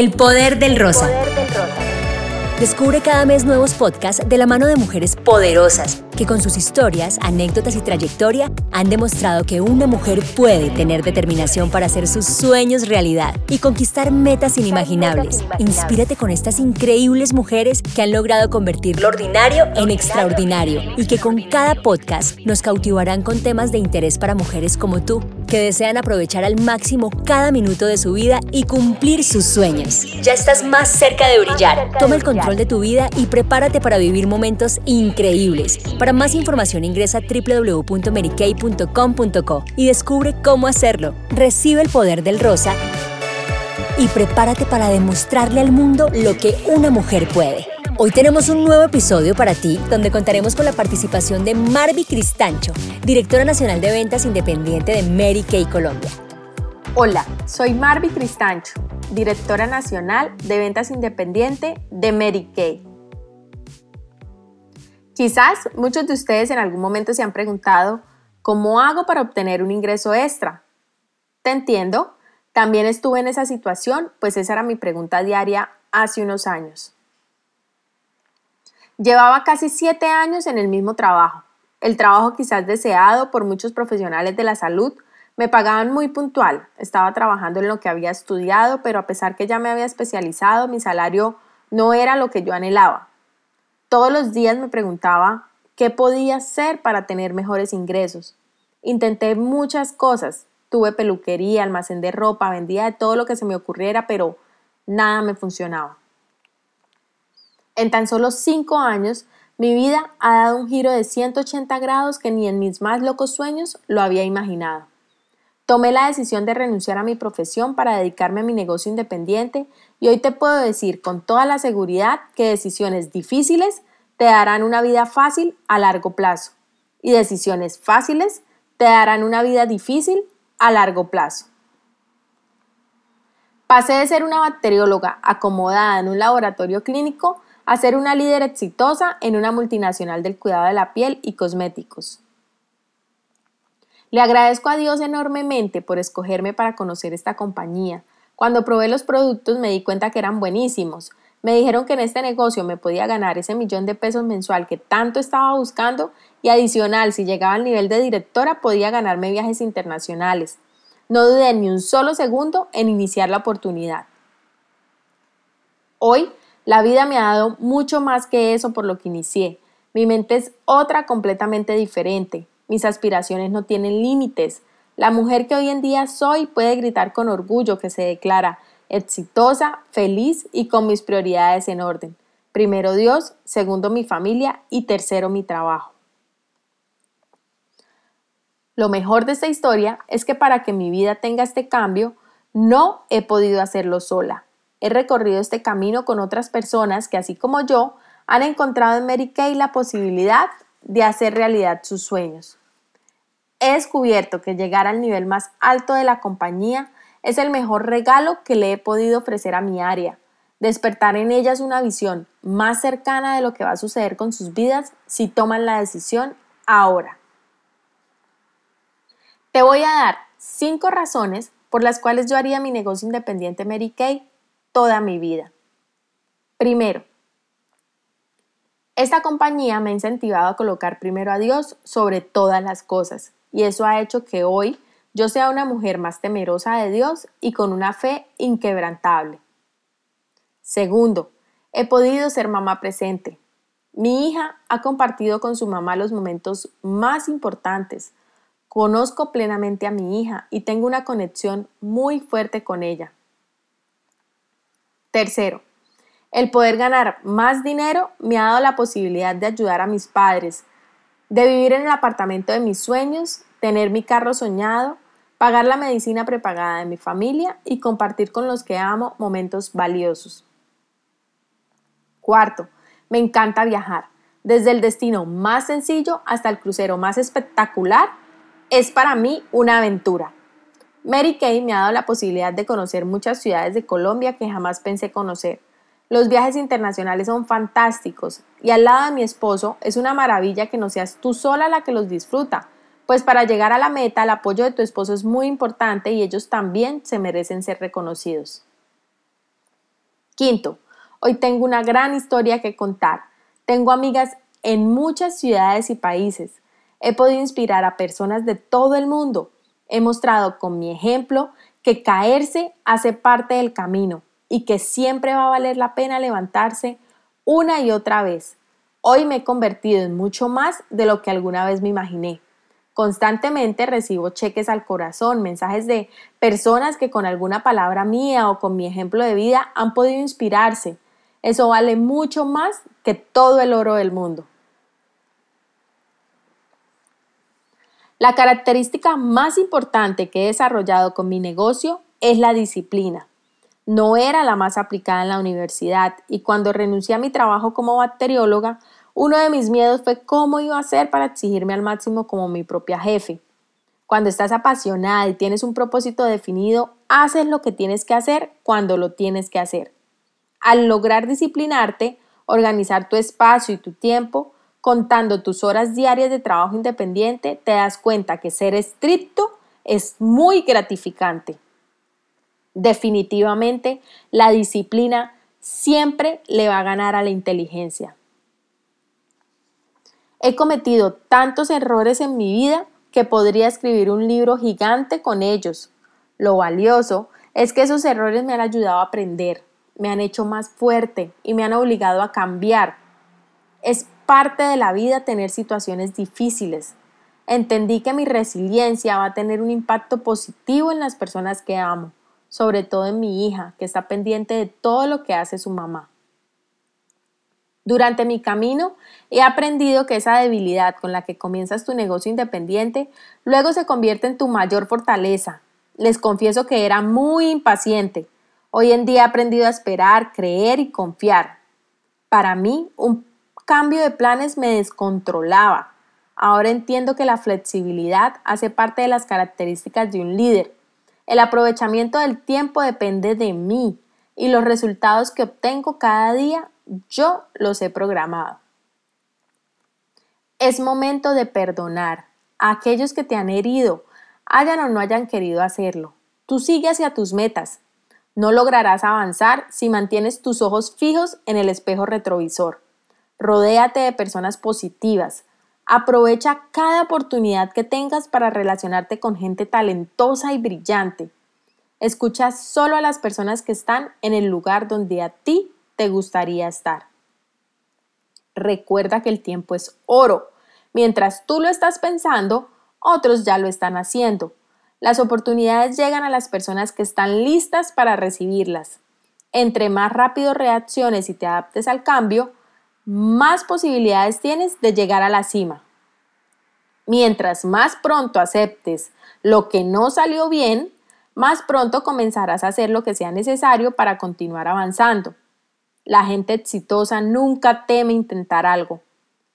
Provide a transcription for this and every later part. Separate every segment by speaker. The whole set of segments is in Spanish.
Speaker 1: El poder del rosa. Descubre cada mes nuevos podcasts de la mano de mujeres poderosas que con sus historias, anécdotas y trayectoria han demostrado que una mujer puede tener determinación para hacer sus sueños realidad y conquistar metas inimaginables. Inspírate con estas increíbles mujeres que han logrado convertir lo ordinario en extraordinario y que con cada podcast nos cautivarán con temas de interés para mujeres como tú que desean aprovechar al máximo cada minuto de su vida y cumplir sus sueños. Ya estás más cerca de brillar. Toma el control de tu vida y prepárate para vivir momentos increíbles. Para más información ingresa a www.merikay.com.co y descubre cómo hacerlo. Recibe el poder del rosa y prepárate para demostrarle al mundo lo que una mujer puede. Hoy tenemos un nuevo episodio para ti donde contaremos con la participación de Marvi Cristancho, directora nacional de ventas independiente de Mary Kay Colombia.
Speaker 2: Hola, soy Marvi Cristancho, directora nacional de ventas independiente de Mary Kay. Quizás muchos de ustedes en algún momento se han preguntado, ¿cómo hago para obtener un ingreso extra? Te entiendo, también estuve en esa situación, pues esa era mi pregunta diaria hace unos años. Llevaba casi siete años en el mismo trabajo, el trabajo quizás deseado por muchos profesionales de la salud. Me pagaban muy puntual, estaba trabajando en lo que había estudiado, pero a pesar que ya me había especializado, mi salario no era lo que yo anhelaba. Todos los días me preguntaba qué podía hacer para tener mejores ingresos. Intenté muchas cosas, tuve peluquería, almacén de ropa, vendía de todo lo que se me ocurriera, pero nada me funcionaba. En tan solo cinco años, mi vida ha dado un giro de 180 grados que ni en mis más locos sueños lo había imaginado. Tomé la decisión de renunciar a mi profesión para dedicarme a mi negocio independiente y hoy te puedo decir con toda la seguridad que decisiones difíciles te darán una vida fácil a largo plazo y decisiones fáciles te darán una vida difícil a largo plazo. Pasé de ser una bacterióloga acomodada en un laboratorio clínico a ser una líder exitosa en una multinacional del cuidado de la piel y cosméticos. Le agradezco a Dios enormemente por escogerme para conocer esta compañía. Cuando probé los productos me di cuenta que eran buenísimos. Me dijeron que en este negocio me podía ganar ese millón de pesos mensual que tanto estaba buscando y adicional, si llegaba al nivel de directora, podía ganarme viajes internacionales. No dudé ni un solo segundo en iniciar la oportunidad. Hoy la vida me ha dado mucho más que eso por lo que inicié. Mi mente es otra completamente diferente. Mis aspiraciones no tienen límites. La mujer que hoy en día soy puede gritar con orgullo que se declara exitosa, feliz y con mis prioridades en orden. Primero Dios, segundo mi familia y tercero mi trabajo. Lo mejor de esta historia es que para que mi vida tenga este cambio, no he podido hacerlo sola. He recorrido este camino con otras personas que, así como yo, han encontrado en Mary Kay la posibilidad de hacer realidad sus sueños. He descubierto que llegar al nivel más alto de la compañía es el mejor regalo que le he podido ofrecer a mi área, despertar en ellas una visión más cercana de lo que va a suceder con sus vidas si toman la decisión ahora. Te voy a dar cinco razones por las cuales yo haría mi negocio independiente Mary Kay toda mi vida. Primero, esta compañía me ha incentivado a colocar primero a Dios sobre todas las cosas y eso ha hecho que hoy yo sea una mujer más temerosa de Dios y con una fe inquebrantable. Segundo, he podido ser mamá presente. Mi hija ha compartido con su mamá los momentos más importantes. Conozco plenamente a mi hija y tengo una conexión muy fuerte con ella. Tercero, el poder ganar más dinero me ha dado la posibilidad de ayudar a mis padres, de vivir en el apartamento de mis sueños, tener mi carro soñado, pagar la medicina prepagada de mi familia y compartir con los que amo momentos valiosos. Cuarto, me encanta viajar. Desde el destino más sencillo hasta el crucero más espectacular, es para mí una aventura. Mary Kay me ha dado la posibilidad de conocer muchas ciudades de Colombia que jamás pensé conocer. Los viajes internacionales son fantásticos y al lado de mi esposo es una maravilla que no seas tú sola la que los disfruta, pues para llegar a la meta el apoyo de tu esposo es muy importante y ellos también se merecen ser reconocidos. Quinto, hoy tengo una gran historia que contar. Tengo amigas en muchas ciudades y países. He podido inspirar a personas de todo el mundo. He mostrado con mi ejemplo que caerse hace parte del camino y que siempre va a valer la pena levantarse una y otra vez. Hoy me he convertido en mucho más de lo que alguna vez me imaginé. Constantemente recibo cheques al corazón, mensajes de personas que con alguna palabra mía o con mi ejemplo de vida han podido inspirarse. Eso vale mucho más que todo el oro del mundo. La característica más importante que he desarrollado con mi negocio es la disciplina. No era la más aplicada en la universidad y cuando renuncié a mi trabajo como bacterióloga, uno de mis miedos fue cómo iba a hacer para exigirme al máximo como mi propia jefe. Cuando estás apasionada y tienes un propósito definido, haces lo que tienes que hacer cuando lo tienes que hacer. Al lograr disciplinarte, organizar tu espacio y tu tiempo, contando tus horas diarias de trabajo independiente, te das cuenta que ser estricto es muy gratificante. Definitivamente, la disciplina siempre le va a ganar a la inteligencia. He cometido tantos errores en mi vida que podría escribir un libro gigante con ellos. Lo valioso es que esos errores me han ayudado a aprender, me han hecho más fuerte y me han obligado a cambiar. Parte de la vida tener situaciones difíciles. Entendí que mi resiliencia va a tener un impacto positivo en las personas que amo, sobre todo en mi hija, que está pendiente de todo lo que hace su mamá. Durante mi camino he aprendido que esa debilidad con la que comienzas tu negocio independiente luego se convierte en tu mayor fortaleza. Les confieso que era muy impaciente. Hoy en día he aprendido a esperar, creer y confiar. Para mí, un cambio de planes me descontrolaba. Ahora entiendo que la flexibilidad hace parte de las características de un líder. El aprovechamiento del tiempo depende de mí y los resultados que obtengo cada día yo los he programado. Es momento de perdonar a aquellos que te han herido, hayan o no hayan querido hacerlo. Tú sigue hacia tus metas. No lograrás avanzar si mantienes tus ojos fijos en el espejo retrovisor. Rodéate de personas positivas. Aprovecha cada oportunidad que tengas para relacionarte con gente talentosa y brillante. Escucha solo a las personas que están en el lugar donde a ti te gustaría estar. Recuerda que el tiempo es oro. Mientras tú lo estás pensando, otros ya lo están haciendo. Las oportunidades llegan a las personas que están listas para recibirlas. Entre más rápido reacciones y te adaptes al cambio, más posibilidades tienes de llegar a la cima. Mientras más pronto aceptes lo que no salió bien, más pronto comenzarás a hacer lo que sea necesario para continuar avanzando. La gente exitosa nunca teme intentar algo,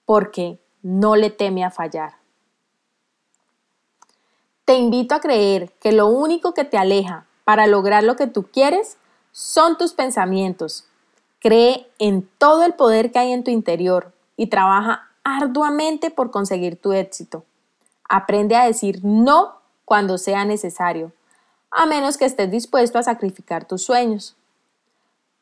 Speaker 2: porque no le teme a fallar. Te invito a creer que lo único que te aleja para lograr lo que tú quieres son tus pensamientos Cree en todo el poder que hay en tu interior y trabaja arduamente por conseguir tu éxito. Aprende a decir no cuando sea necesario, a menos que estés dispuesto a sacrificar tus sueños.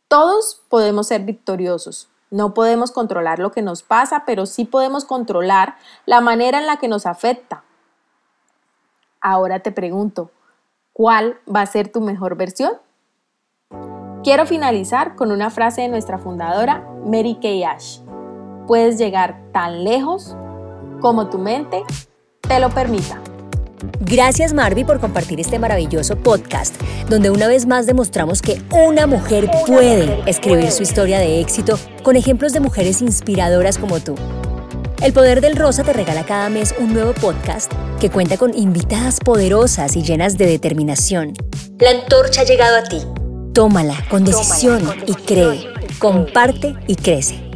Speaker 2: Todos podemos ser victoriosos. No podemos controlar lo que nos pasa, pero sí podemos controlar la manera en la que nos afecta. Ahora te pregunto, ¿cuál va a ser tu mejor versión? Quiero finalizar con una frase de nuestra fundadora, Mary Kay Ash. Puedes llegar tan lejos como tu mente te lo permita.
Speaker 1: Gracias Marvi por compartir este maravilloso podcast, donde una vez más demostramos que una mujer puede escribir su historia de éxito con ejemplos de mujeres inspiradoras como tú. El Poder del Rosa te regala cada mes un nuevo podcast que cuenta con invitadas poderosas y llenas de determinación. La antorcha ha llegado a ti Tómala con decisión y cree. Comparte y crece.